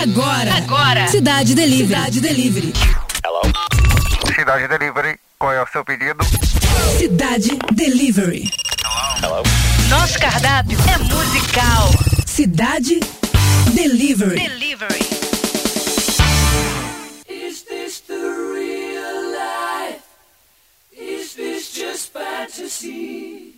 Agora. Agora. Cidade Delivery. Cidade Delivery. Hello? Cidade Delivery. Qual é o seu pedido? Cidade Delivery. Hello? Nosso cardápio é musical. Cidade Delivery. Delivery. Is this the real life? Is this just fantasy?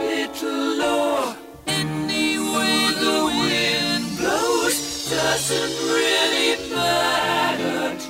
little low. Any way the wind blows doesn't really matter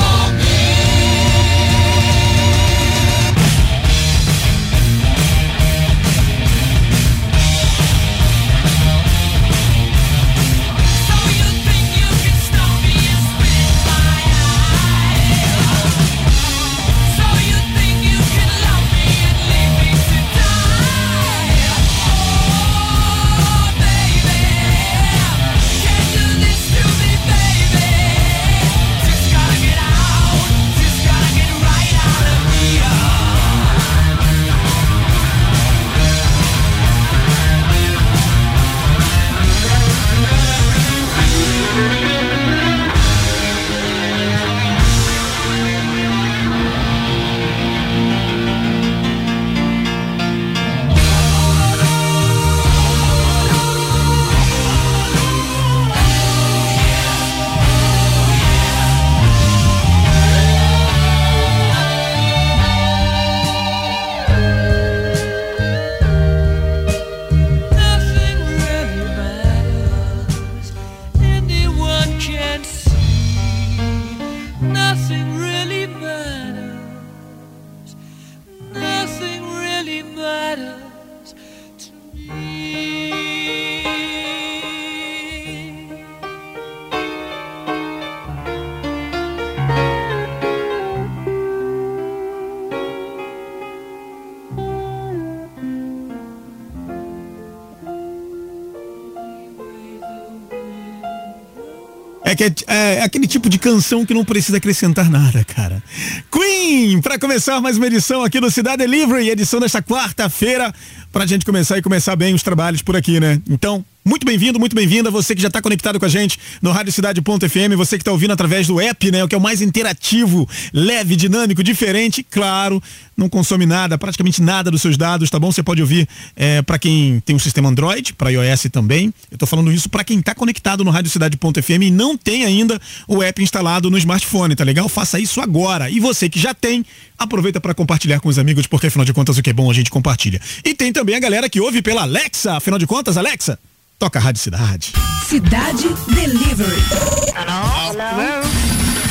Que é, é, aquele tipo de canção que não precisa acrescentar nada, cara. Queen, para começar mais uma edição aqui do Cidade Delivery, edição desta quarta-feira, pra gente começar e começar bem os trabalhos por aqui, né? Então, muito bem-vindo, muito bem-vinda, você que já está conectado com a gente no Rádio Cidade.fm, você que está ouvindo através do app, né? O que é o mais interativo, leve, dinâmico, diferente, claro, não consome nada, praticamente nada dos seus dados, tá bom? Você pode ouvir é, para quem tem um sistema Android, para iOS também. Eu estou falando isso para quem está conectado no Rádio Cidade.fm e não tem ainda o app instalado no smartphone, tá legal? Faça isso agora. E você que já tem, aproveita para compartilhar com os amigos, porque afinal de contas o que é bom a gente compartilha. E tem também a galera que ouve pela Alexa, afinal de contas, Alexa, Toca a Rádio Cidade. Cidade Delivery. Hello?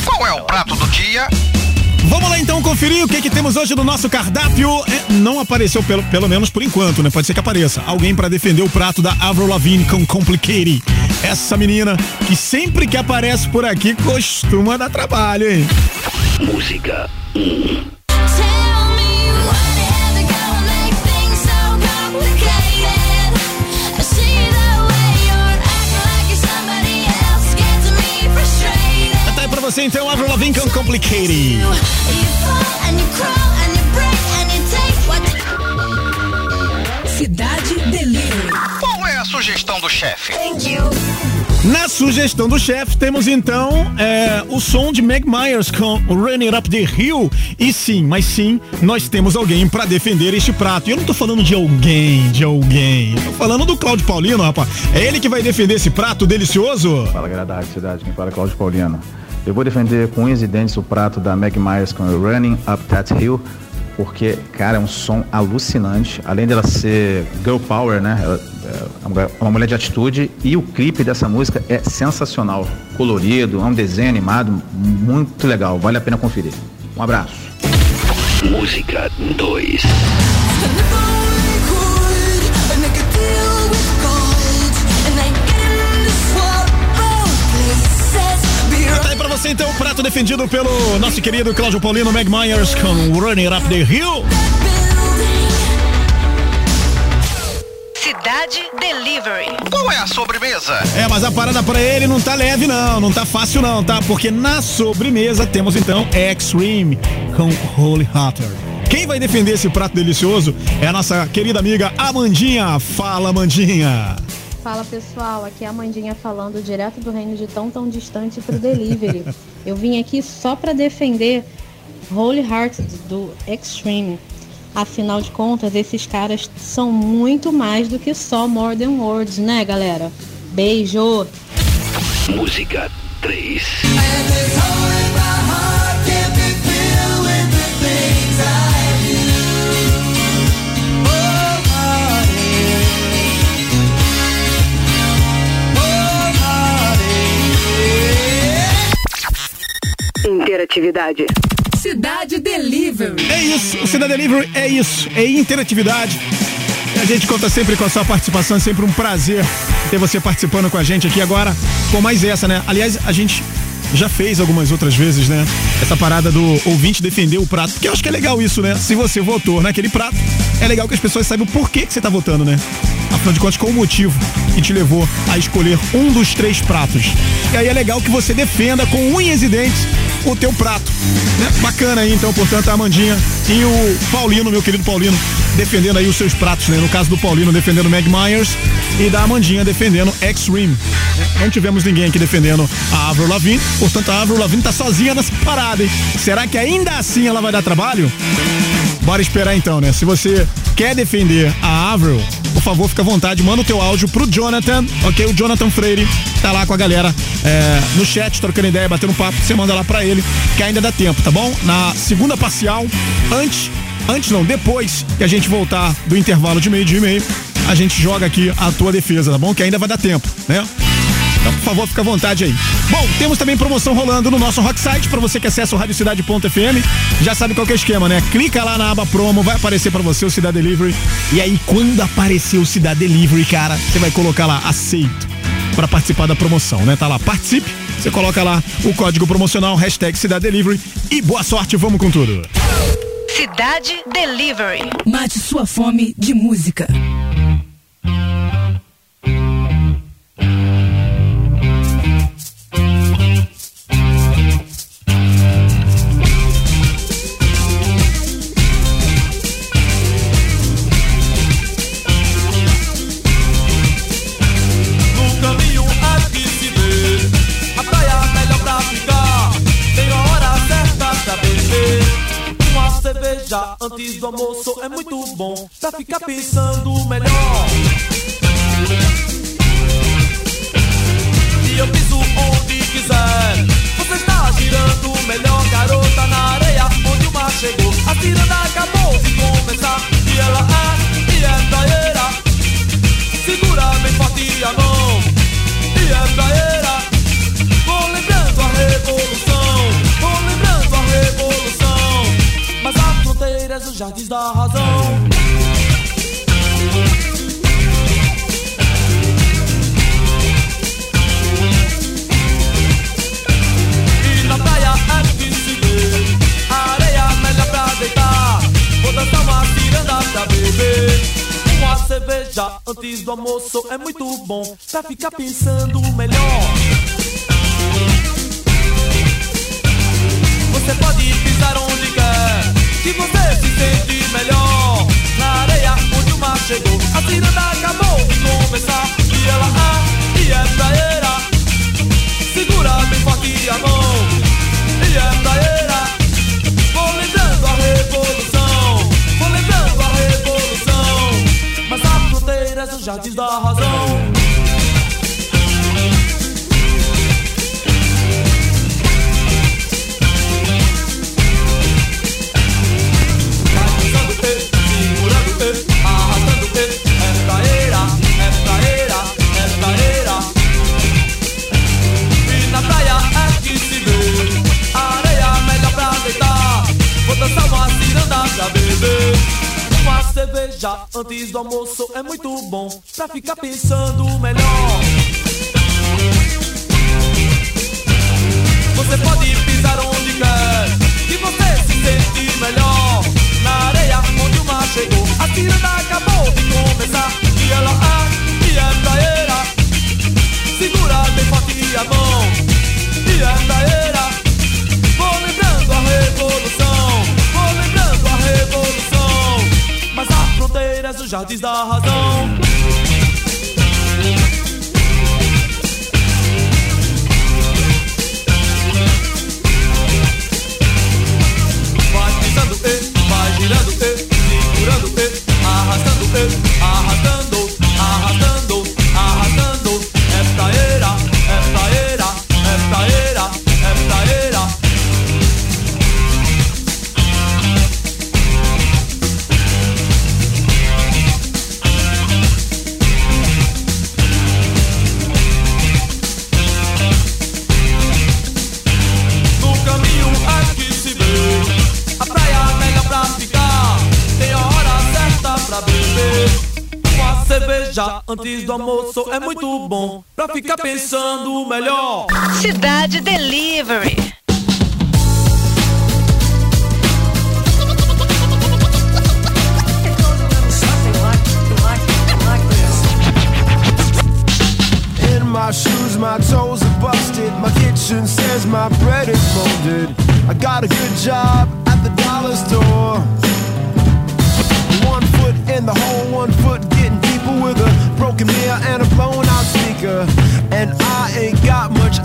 Qual é o prato do dia? Vamos lá então conferir o que, que temos hoje no nosso cardápio. É, não apareceu, pelo, pelo menos por enquanto, né? Pode ser que apareça. Alguém para defender o prato da Avril Lavigne com Complicated. Essa menina que sempre que aparece por aqui costuma dar trabalho, hein? Música 1. Você então, Avril Lavigne com Complicated. Cidade Delivery. Qual é a sugestão do chefe? Na sugestão do chefe temos então é, o som de Meg Myers com Running Up the Hill. E sim, mas sim, nós temos alguém para defender este prato. E eu não tô falando de alguém, de alguém. Eu tô falando do Cláudio Paulino, rapaz. É ele que vai defender esse prato delicioso? Fala, galera da Rádio Cidade, quem fala é Cláudio Paulino. Eu vou defender com unhas e dentes o prato da Meg Myers com Running Up That Hill, porque, cara, é um som alucinante. Além dela ser girl power, né? Ela é uma mulher de atitude e o clipe dessa música é sensacional. Colorido, é um desenho animado, muito legal. Vale a pena conferir. Um abraço. Música 2. Então o prato defendido pelo nosso querido Cláudio Paulino Meg Myers com Running Up the Hill. Cidade Delivery. Qual é a sobremesa? É, mas a parada para ele não tá leve não, não tá fácil não, tá? Porque na sobremesa temos então Extreme com Holy Hatter. Quem vai defender esse prato delicioso é a nossa querida amiga Amandinha. Fala, Amandinha. Fala pessoal, aqui é a Mandinha falando direto do reino de tão tão distante pro delivery. Eu vim aqui só para defender Holy Heart do Extreme. Afinal de contas, esses caras são muito mais do que só More Than Words, né, galera? Beijo! Música 3 Interatividade. Cidade Delivery. É isso, o Cidade Delivery é isso, é interatividade. A gente conta sempre com a sua participação, é sempre um prazer ter você participando com a gente aqui agora, com mais essa, né? Aliás, a gente já fez algumas outras vezes, né? Essa parada do ouvinte defender o prato, porque eu acho que é legal isso, né? Se você votou naquele prato, é legal que as pessoas saibam por que, que você tá votando, né? Afinal de contas, qual o motivo que te levou a escolher um dos três pratos? E aí é legal que você defenda com unhas e dentes o teu prato. Né? Bacana aí, então, portanto, a Amandinha e o Paulino, meu querido Paulino, defendendo aí os seus pratos, né? No caso do Paulino defendendo Meg Myers e da Amandinha defendendo Extreme. Não tivemos ninguém aqui defendendo a Avril Lavigne, portanto a Avril Lavigne tá sozinha nessa parada, hein? Será que ainda assim ela vai dar trabalho? Bora esperar então, né? Se você quer defender a Avril, por favor, fica à vontade, manda o teu áudio pro Jonathan, ok? O Jonathan Freire tá lá com a galera é, no chat, trocando ideia, batendo papo. Você manda lá pra ele, que ainda dá tempo, tá bom? Na segunda parcial, antes, antes não, depois que a gente voltar do intervalo de meio dia e meio, a gente joga aqui a tua defesa, tá bom? Que ainda vai dar tempo, né? Então, por favor, fica à vontade aí. Bom, temos também promoção rolando no nosso rock site para você que acessa o radiocidade.fm. Já sabe qual é o esquema, né? Clica lá na aba promo, vai aparecer para você o Cidade Delivery. E aí, quando aparecer o Cidade Delivery, cara, você vai colocar lá aceito para participar da promoção, né? Tá lá, participe. Você coloca lá o código promocional, hashtag Cidade Delivery e boa sorte, vamos com tudo. Cidade Delivery. Mate sua fome de música. Antes do almoço é muito bom pra ficar pensando melhor. E eu piso onde quiser. Você está girando melhor, garota, na areia onde o mar chegou. A tiranda acabou de começar e ela é, e é praieira. Segura bem forte a mão e é praieira. Vou lembrando a revolução, jardins da razão. E na praia é que se vê a areia melhor pra deitar. Vou dançar uma ciranda pra beber. Uma cerveja antes do almoço é muito bom pra ficar pensando melhor. Você pode pisar onde quer, que você se sente melhor. Na areia onde o mar chegou, a ciranda acabou de começar. E ela é, e é praieira. Segura bem forte a mão, e é praieira. Vou lembrando a revolução, vou lembrando a revolução. Mas há fronteiras nos jardins da razão. Uma cerveja antes do almoço é muito bom pra ficar pensando melhor. Você pode pisar onde quer, do almoço é muito bom Pra ficar pensando melhor Cidade Delivery. In my shoes, my toes are busted. My kitchen says my bread is molded. I got a good job at the dollar store. One foot in the hole, one foot getting deeper with a broken mirror and a blown out speaker. And I ain't got much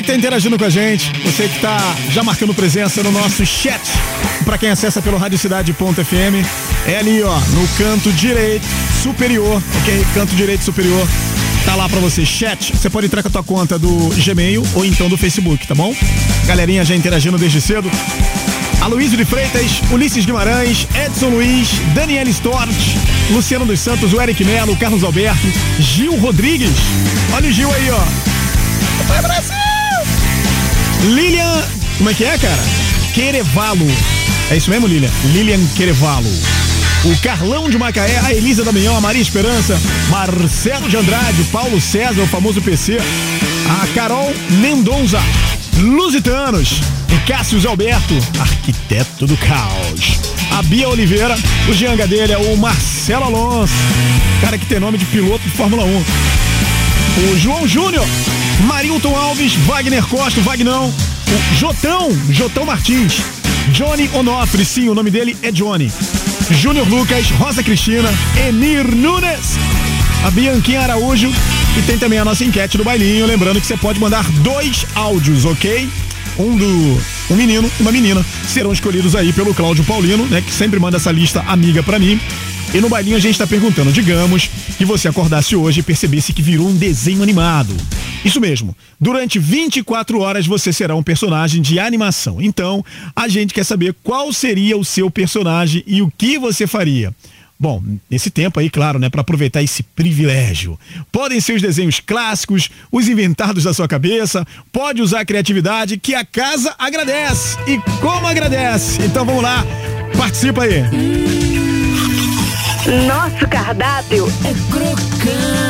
você que tá interagindo com a gente, você que tá já marcando presença no nosso chat. Para quem acessa pelo radiocidade.fm, é ali, ó, no canto direito superior, OK? Canto direito superior. Tá lá pra você, chat. Você pode entrar com a tua conta do Gmail ou então do Facebook, tá bom? Galerinha já interagindo desde cedo. Aloysio de Freitas, Ulisses Guimarães, Edson Luiz, Daniela Stort, Luciano dos Santos, o Eric Melo, Carlos Alberto, Gil Rodrigues. Olha o Gil aí, ó. Lilian. Como é que é, cara? Querevalo. É isso mesmo, Lilian? Lilian Querevalo. O Carlão de Macaé, a Elisa Damião, a Maria Esperança, Marcelo de Andrade, Paulo César, o famoso PC, a Carol Mendonça, Lusitanos, o Cássio Alberto, arquiteto do caos, a Bia Oliveira, o Jean Gadelha, o Marcelo Alonso, cara que tem nome de piloto de Fórmula 1, o João Júnior, Marilton Alves, Wagner Costa, Vagnão, o Jotão, Jotão Martins, Johnny Onofre, sim, o nome dele é Johnny. Júnior Lucas, Rosa Cristina, Emir Nunes, a Bianquinha Araújo e tem também a nossa enquete do bailinho. Lembrando que você pode mandar dois áudios, ok? Um do um menino e uma menina serão escolhidos aí pelo Cláudio Paulino, né? Que sempre manda essa lista amiga pra mim. E no bailinho a gente tá perguntando, digamos que você acordasse hoje e percebesse que virou um desenho animado. Isso mesmo, durante 24 horas você será um personagem de animação. Então, a gente quer saber qual seria o seu personagem e o que você faria. Bom, nesse tempo aí, claro, né, para aproveitar esse privilégio. Podem ser os desenhos clássicos, os inventados da sua cabeça, pode usar a criatividade que a casa agradece. E como agradece? Então vamos lá, participa aí. Nosso cardápio É crocante.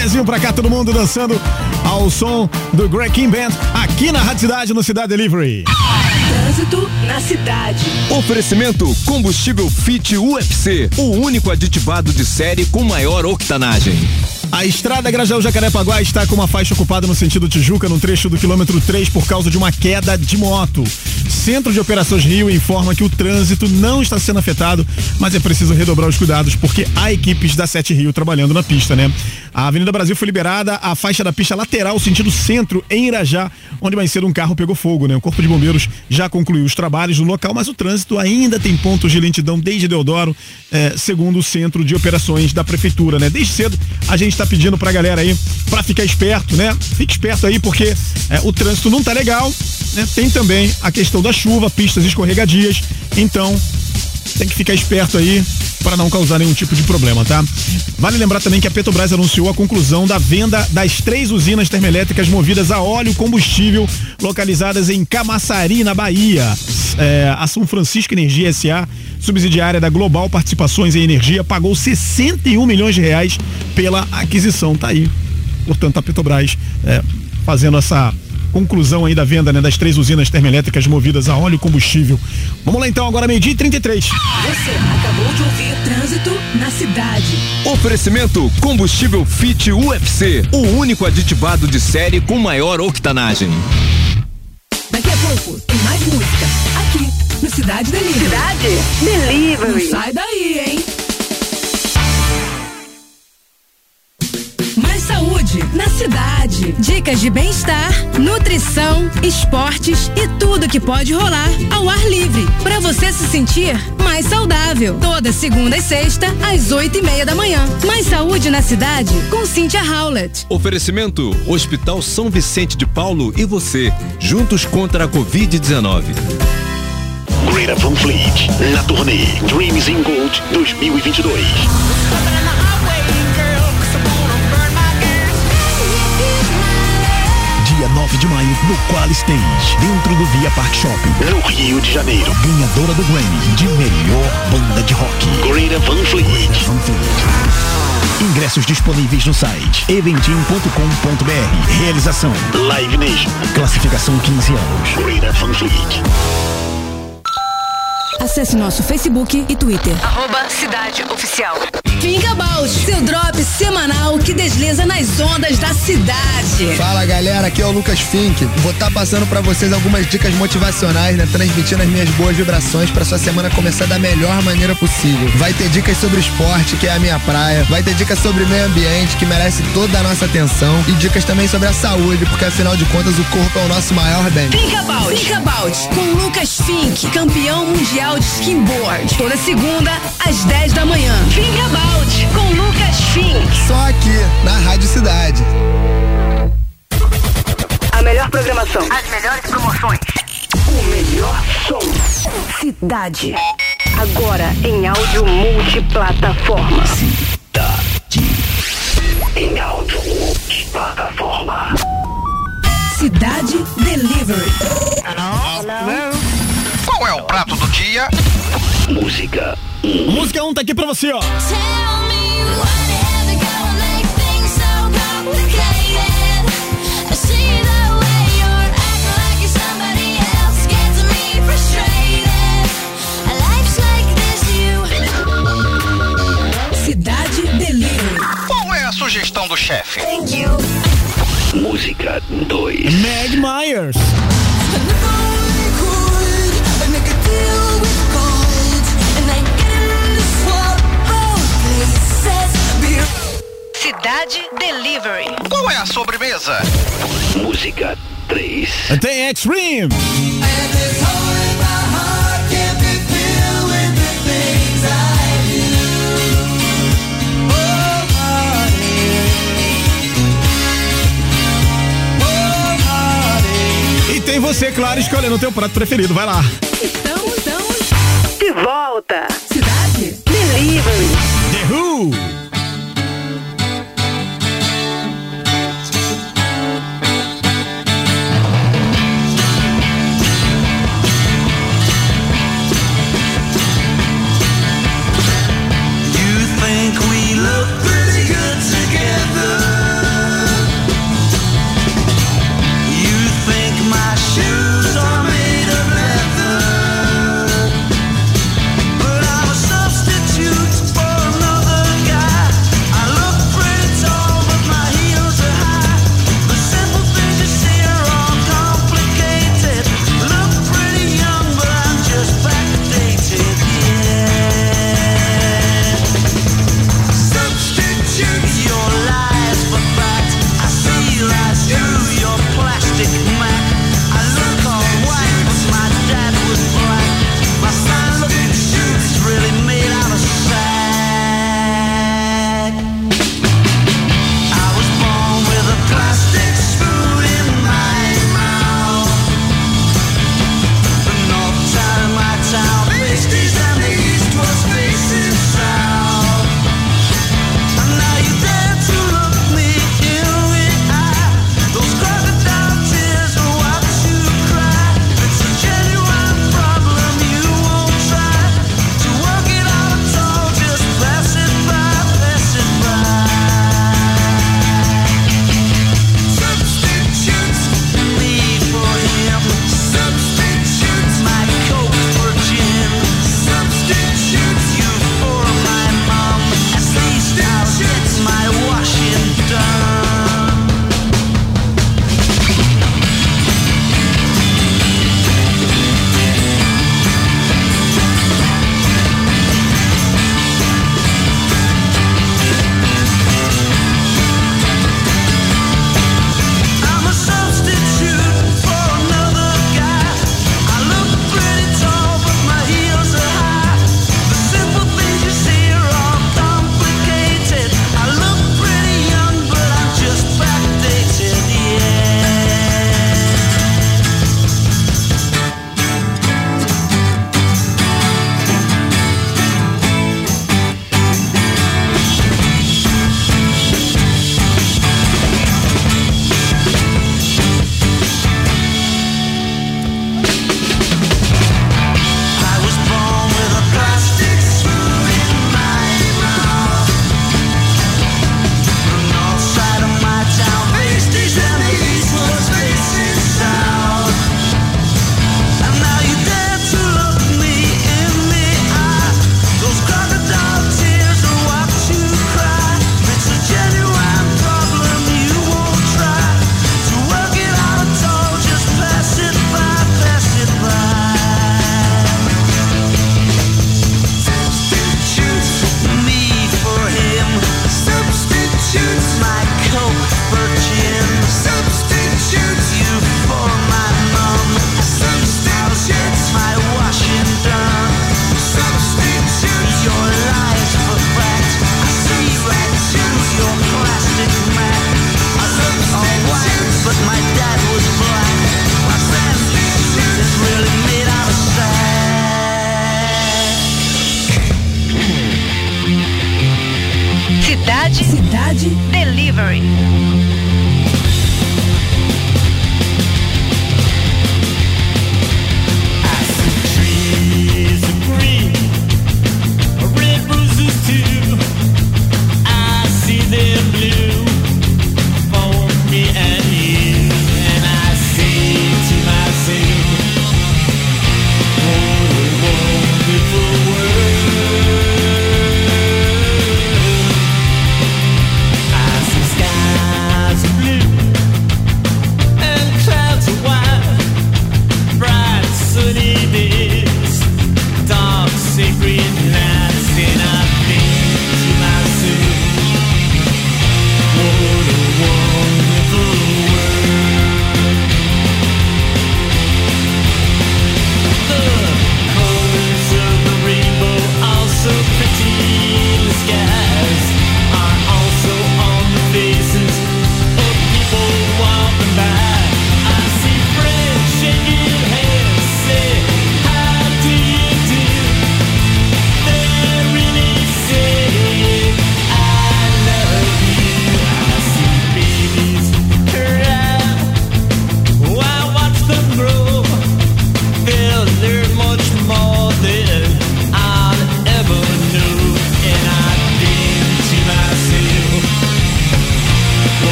Pezinho pra cá, todo mundo dançando ao som do Greg Kim Band aqui na Rádio Cidade, no Cidade Delivery. Trânsito na cidade. Oferecimento combustível Fit UFC, o único aditivado de série com maior octanagem. A estrada Grajaú Jacarepaguá está com uma faixa ocupada no sentido Tijuca, no trecho do quilômetro 3, por causa de uma queda de moto. Centro de Operações Rio informa que o trânsito não está sendo afetado, mas é preciso redobrar os cuidados, porque há equipes da Sete Rio trabalhando na pista, né? A Avenida Brasil foi liberada, a faixa da pista lateral, sentido centro, em Irajá, onde mais cedo um carro pegou fogo, né? O Corpo de Bombeiros já concluiu os trabalhos no local, mas o trânsito ainda tem pontos de lentidão desde Deodoro, eh, segundo o Centro de Operações da Prefeitura, né? Desde cedo a gente está pedindo pra galera aí pra ficar esperto, né? Fique esperto aí porque eh, o trânsito não tá legal, né? Tem também a questão da chuva, pistas escorregadias, então tem que ficar esperto aí para não causar nenhum tipo de problema, tá? Vale lembrar também que a Petrobras anunciou a conclusão da venda das três usinas termoelétricas movidas a óleo combustível localizadas em Camaçari, na Bahia. É, a São Francisco Energia SA, subsidiária da Global Participações em Energia, pagou 61 milhões de reais pela aquisição. Tá aí portanto, a Petrobras é, fazendo essa conclusão aí da venda né, das três usinas termoelétricas movidas a óleo e combustível. Vamos lá então, agora meio-dia e 33. Você acabou de ouvir Trânsito na Cidade. Oferecimento Combustível Fit UFC, o único aditivado de série com maior octanagem. Daqui a pouco tem mais música. Aqui, no Cidade Delivery. Cidade Delivery. Não sai daí, hein? Na cidade. Dicas de bem-estar, nutrição, esportes e tudo que pode rolar ao ar livre. Para você se sentir mais saudável. Toda segunda e sexta, às oito e meia da manhã. Mais saúde na cidade com Cynthia Howlett. Oferecimento Hospital São Vicente de Paulo e você, juntos contra a Covid-19. Greta Van Fleet, na turnê Dreams in Gold 2022. Dia 9 de maio, no Qual Stage, dentro do Via Park Shopping. No Rio de Janeiro, Ganhadora do Grammy de melhor banda de rock. Greta Van Fleet. Van Fleet. Ingressos disponíveis no site eventim.com.br. Realização Live Nation. Classificação 15 anos. Greta Van Fleet. Acesse nosso Facebook e Twitter. Arroba Cidade Oficial. Pinga Balde, seu drop semanal que desliza nas ondas da cidade. Fala galera, aqui é o Lucas Fink. Vou estar passando pra vocês algumas dicas motivacionais, né? Transmitindo as minhas boas vibrações pra sua semana começar da melhor maneira possível. Vai ter dicas sobre esporte, que é a minha praia. Vai ter dicas sobre meio ambiente, que merece toda a nossa atenção. E dicas também sobre a saúde, porque afinal de contas o corpo é o nosso maior bem. Pinga Balde. Pinga Balde, com Lucas Fink, campeão mundial de skimboard. Toda segunda, às 10 da manhã. Pinga Balde, com Lucas Fink. Só aqui, na Rádio Cidade. A melhor programação. As melhores promoções. O melhor som. Cidade. Agora em áudio multiplataforma. Em áudio, plataforma. Cidade Delivery. Qual é o prato dia? Música Música 1 um tá aqui pra você, ó. Cidade Delivery. Qual é a sugestão do chefe? Música 2. Meg Myers. Cidade Delivery. Qual é a sobremesa? Música 3. Tem Extreme. E tem você, claro, escolhendo o teu prato preferido. Vai lá. Então, então, De volta. Cidade Delivery. The Who.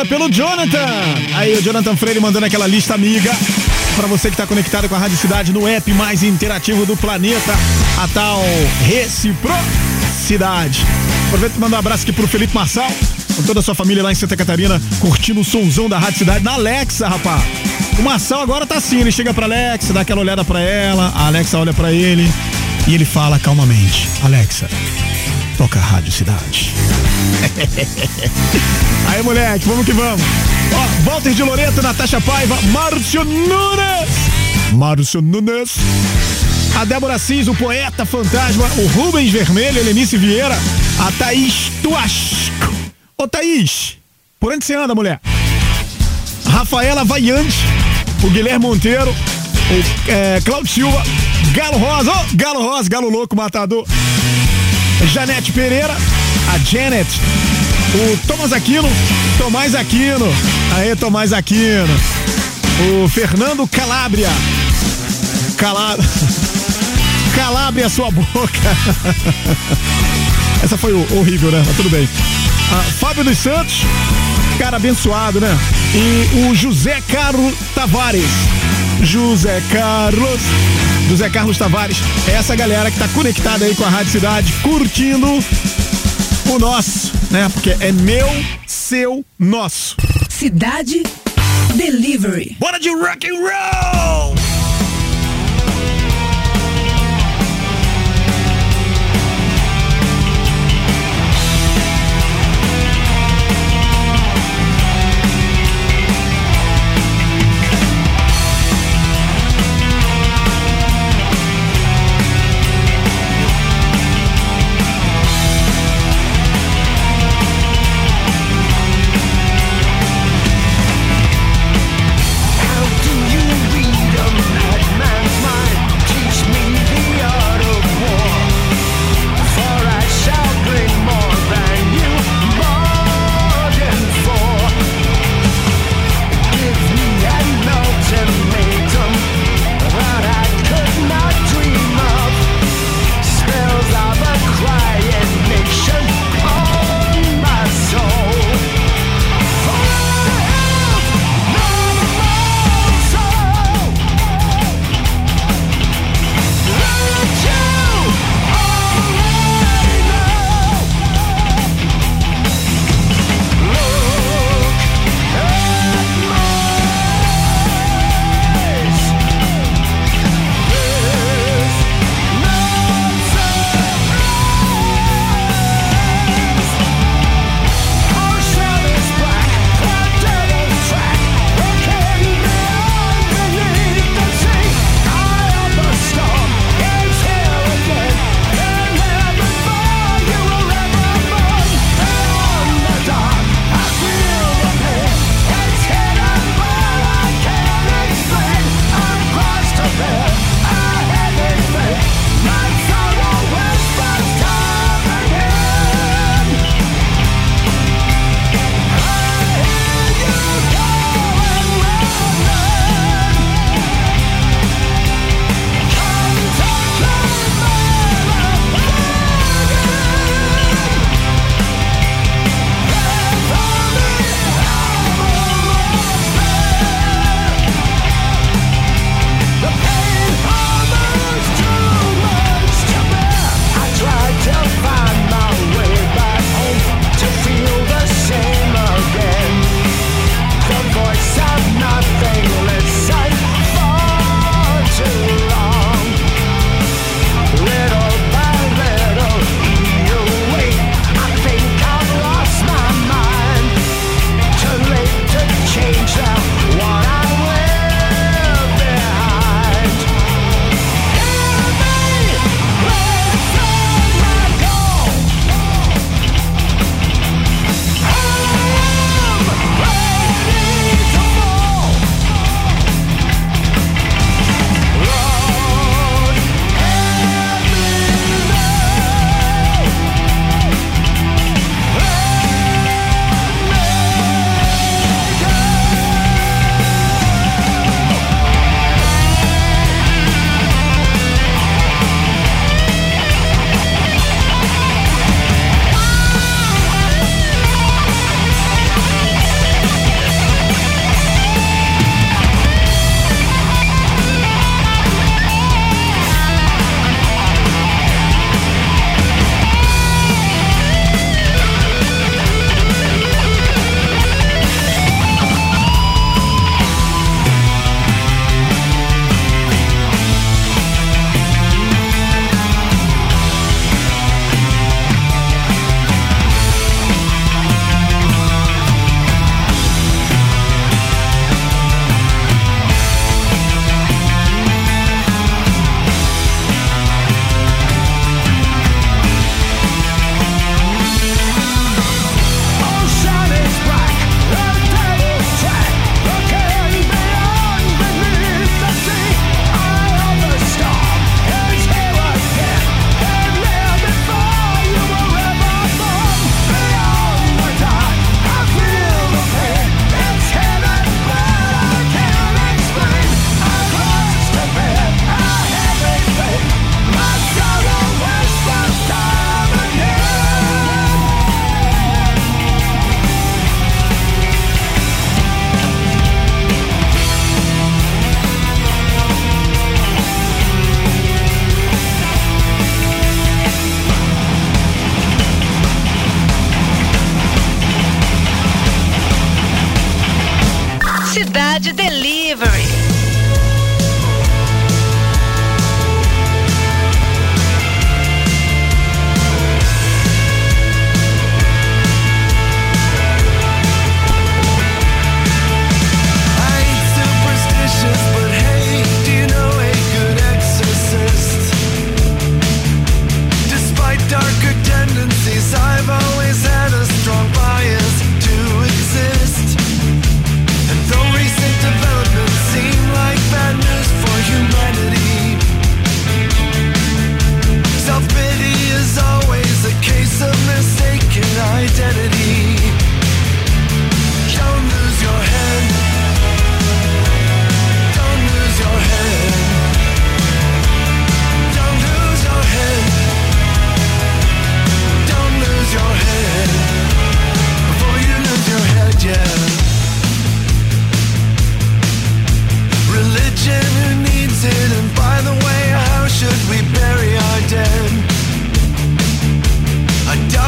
Enviada pelo Jonathan. Aí o Jonathan Freire mandando aquela lista amiga para você que está conectado com a Rádio Cidade no app mais interativo do planeta, a tal Reciprocidade. Aproveita e manda um abraço aqui pro Felipe Marçal, com toda a sua família lá em Santa Catarina, curtindo o sonzão da Rádio Cidade na Alexa, rapaz. O Marçal agora tá assim, ele chega pra Alexa, dá aquela olhada pra ela, a Alexa olha pra ele e ele fala calmamente: Alexa, toca a Rádio Cidade. Aí, moleque, vamos que vamos. Ó, Walter de Loreto, Natasha Paiva, Márcio Nunes. Márcio Nunes. A Débora Cis, o poeta fantasma, o Rubens Vermelho, Helenice Vieira, a Thaís Tuasco. Ô Thaís, por onde você anda, mulher? Rafaela Vaiante, o Guilherme Monteiro, o é, Silva, Galo Rosa, ô Galo Rosa, Galo Louco Matador, Janete Pereira, a Janet, o Thomas Aquino, Tomás Aquino, aê Tomás Aquino, o Fernando Calabria, Calabria, Calabria sua boca. Essa foi horrível, né? Mas tudo bem. Ah, Fábio dos Santos, cara abençoado, né? E o José Carlos Tavares. José Carlos. José Carlos Tavares. É essa galera que tá conectada aí com a Rádio Cidade, curtindo o nosso, né? Porque é meu, seu, nosso. Cidade Delivery. Bora de rock and roll!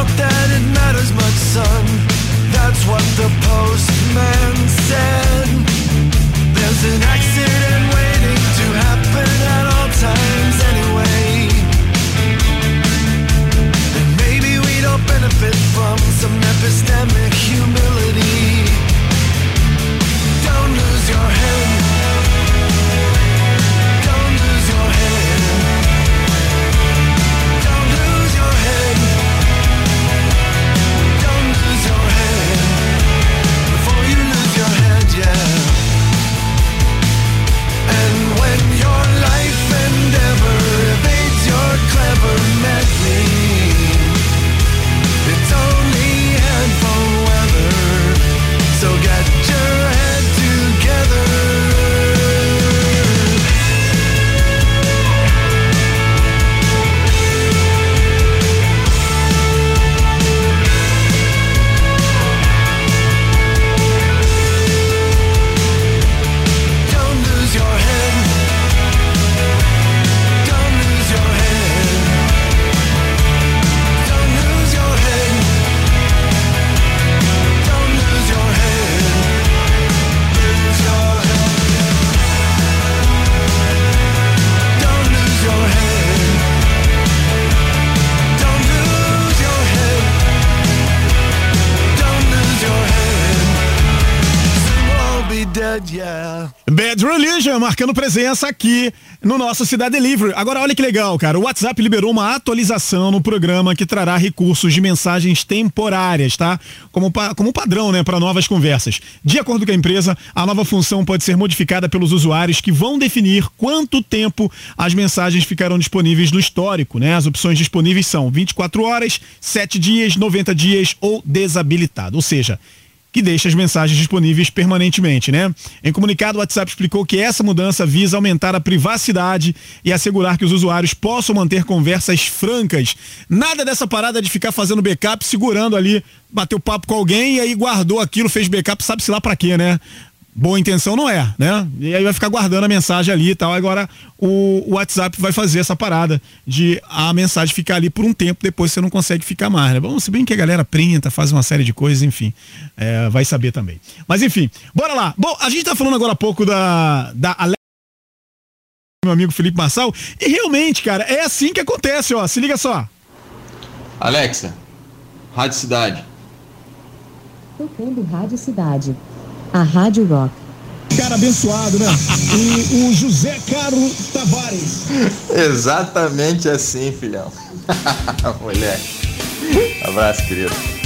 Doubt that it matters much, son. That's what the postman said. There's an accident waiting to happen at all times anyway. And maybe we don't benefit from some epistemic humility. Don't lose your head. Marcando presença aqui no nosso Cidade Delivery. Agora olha que legal, cara. O WhatsApp liberou uma atualização no programa que trará recursos de mensagens temporárias, tá? Como, como padrão, né, para novas conversas. De acordo com a empresa, a nova função pode ser modificada pelos usuários que vão definir quanto tempo as mensagens ficarão disponíveis no histórico, né? As opções disponíveis são 24 horas, 7 dias, 90 dias ou desabilitado. Ou seja, que deixa as mensagens disponíveis permanentemente, né? Em comunicado, o WhatsApp explicou que essa mudança visa aumentar a privacidade e assegurar que os usuários possam manter conversas francas. Nada dessa parada de ficar fazendo backup, segurando ali, bateu papo com alguém e aí guardou aquilo, fez backup, sabe-se lá pra quê, né? Boa intenção não é, né? E aí vai ficar guardando a mensagem ali e tal. Agora o, o WhatsApp vai fazer essa parada de a mensagem ficar ali por um tempo, depois você não consegue ficar mais, né? Bom, se bem que a galera printa, faz uma série de coisas, enfim, é, vai saber também. Mas enfim, bora lá. Bom, a gente tá falando agora há pouco da, da Alexa, meu amigo Felipe Marçal, e realmente, cara, é assim que acontece, ó. Se liga só. Alexa, Rádio Cidade. Tocando Rádio Cidade. A Rádio Rock. Cara abençoado, né? o, o José Carlos Tavares. Exatamente assim, filhão. Moleque. Abraço, querido.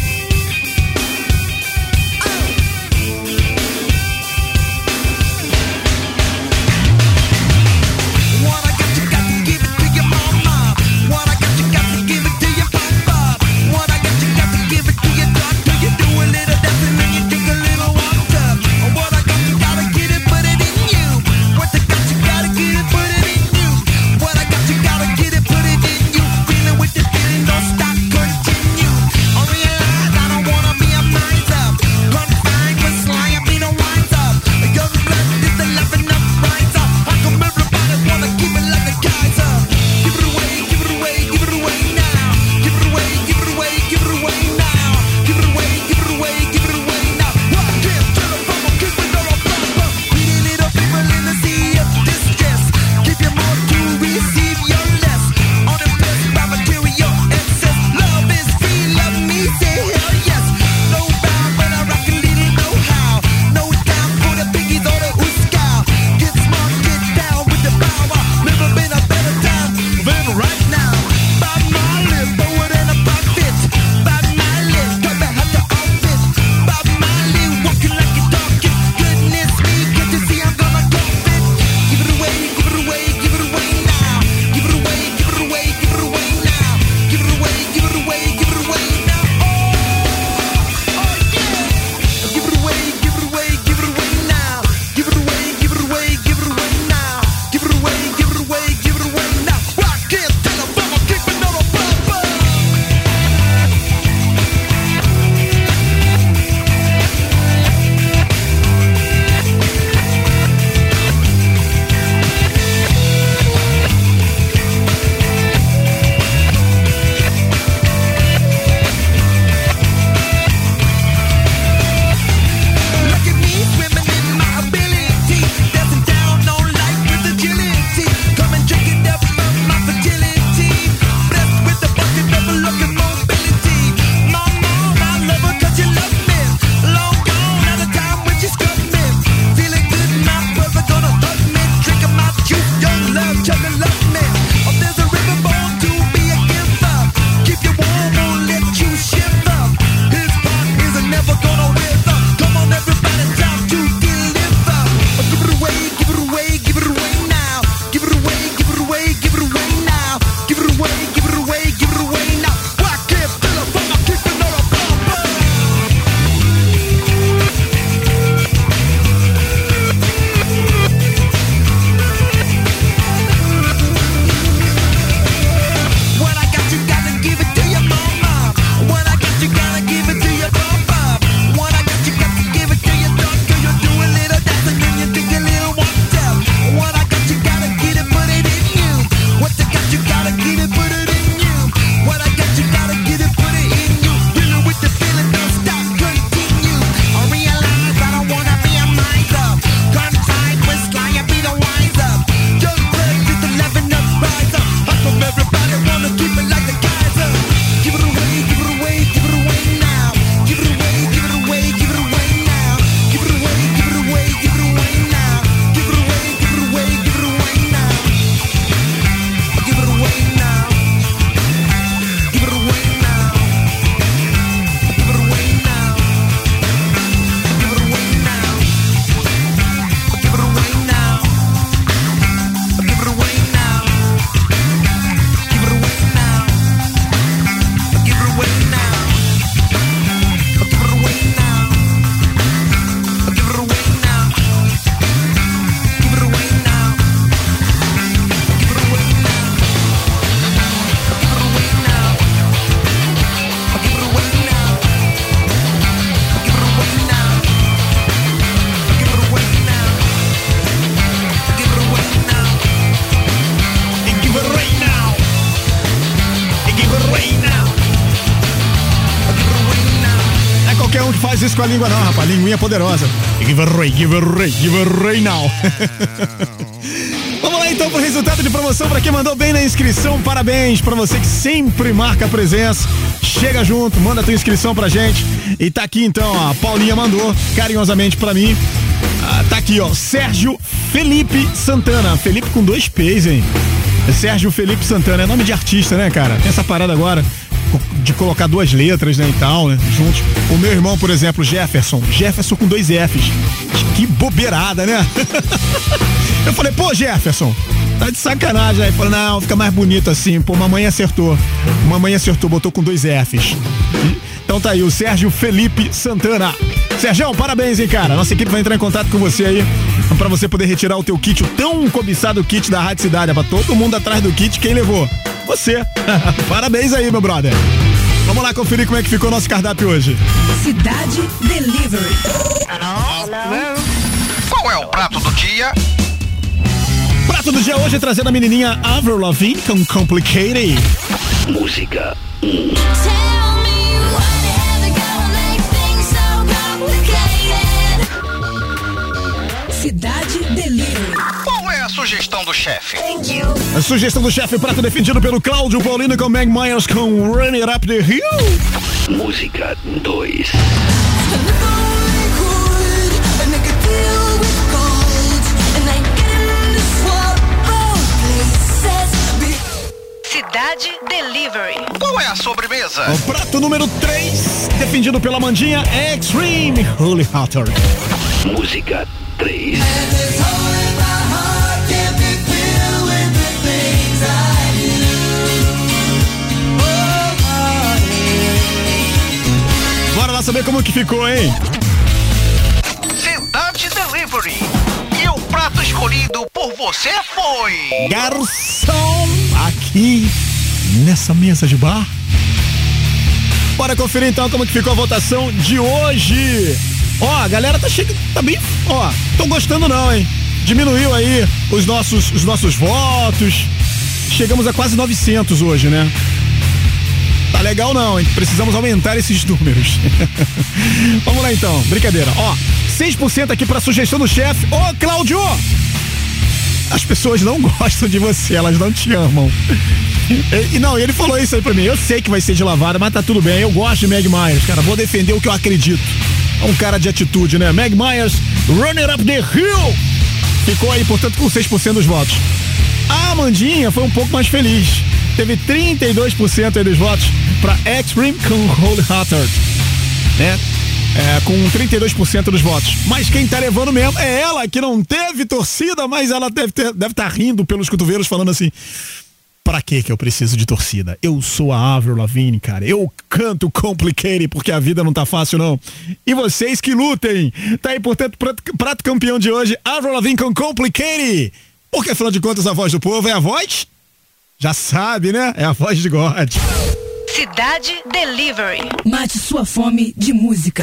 Com a língua, não, rapaz. Linguinha poderosa. Give a ray, give a ray, give a ray now. Vamos lá então pro resultado de promoção para quem mandou bem na inscrição. Parabéns para você que sempre marca a presença. Chega junto, manda tua inscrição pra gente. E tá aqui então, ó, a Paulinha mandou carinhosamente pra mim. Ah, tá aqui, ó, Sérgio Felipe Santana. Felipe com dois P's, hein? Sérgio Felipe Santana, é nome de artista, né, cara? Tem essa parada agora de colocar duas letras, né, e tal, né, juntos. O meu irmão, por exemplo, Jefferson, Jefferson com dois F's. Que bobeirada, né? Eu falei, pô, Jefferson, tá de sacanagem. Aí falou, não, fica mais bonito assim. Pô, mamãe acertou. Mamãe acertou, botou com dois F's. Então tá aí, o Sérgio Felipe Santana. Sérgio, parabéns, hein, cara. Nossa equipe vai entrar em contato com você aí pra você poder retirar o teu kit, o tão cobiçado kit da Rádio Cidade. É pra todo mundo atrás do kit, quem levou? Você. parabéns aí, meu brother. Vamos lá conferir como é que ficou nosso cardápio hoje. Cidade Delivery. Qual é o prato do dia? Prato do dia hoje trazendo a menininha Avril Lavigne com Complicated. Música Cidade sugestão do chefe? A sugestão do chefe, prato defendido pelo Cláudio Paulino com Meg Myers com Run It Up the Hill. Música 2 Cidade Delivery. Qual é a sobremesa? O prato número 3, defendido pela Mandinha Extreme Holy Hotter. Música 3 Bora lá saber como que ficou, hein? Cidade Delivery. E o prato escolhido por você foi. Garçom, aqui nessa mesa de bar. Bora conferir então como que ficou a votação de hoje. Ó, a galera tá chegando, tá bem, ó, tão gostando não, hein? Diminuiu aí os nossos, os nossos votos. Chegamos a quase 900 hoje, né? Tá legal não, hein? Precisamos aumentar esses números. Vamos lá então, brincadeira. Ó, 6% aqui pra sugestão do chefe. Ô, Cláudio! As pessoas não gostam de você, elas não te amam. E não, ele falou isso aí pra mim. Eu sei que vai ser de lavada, mas tá tudo bem. Eu gosto de Meg Myers, cara. Vou defender o que eu acredito. É um cara de atitude, né? Meg Myers, Runner Up the Hill. Ficou aí, portanto, com 6% dos votos. A Amandinha foi um pouco mais feliz. Teve 32% aí dos votos pra Extreme com Holy Hearted. Né? É, com 32% dos votos. Mas quem tá levando mesmo é ela, que não teve torcida, mas ela deve estar deve tá rindo pelos cotovelos, falando assim: Pra que que eu preciso de torcida? Eu sou a Avril Lavigne, cara. Eu canto Complicated porque a vida não tá fácil, não. E vocês que lutem. Tá aí, portanto, prato, prato campeão de hoje, Avril Lavigne com Complicated. Porque, afinal de contas, a voz do povo é a voz? Já sabe, né? É a voz de God. Cidade Delivery. Mate sua fome de música.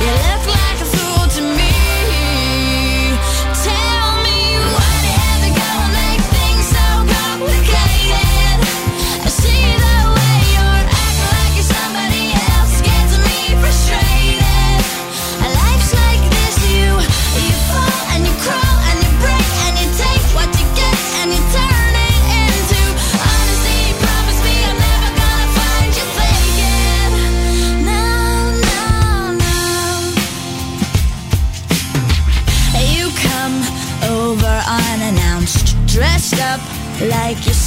you look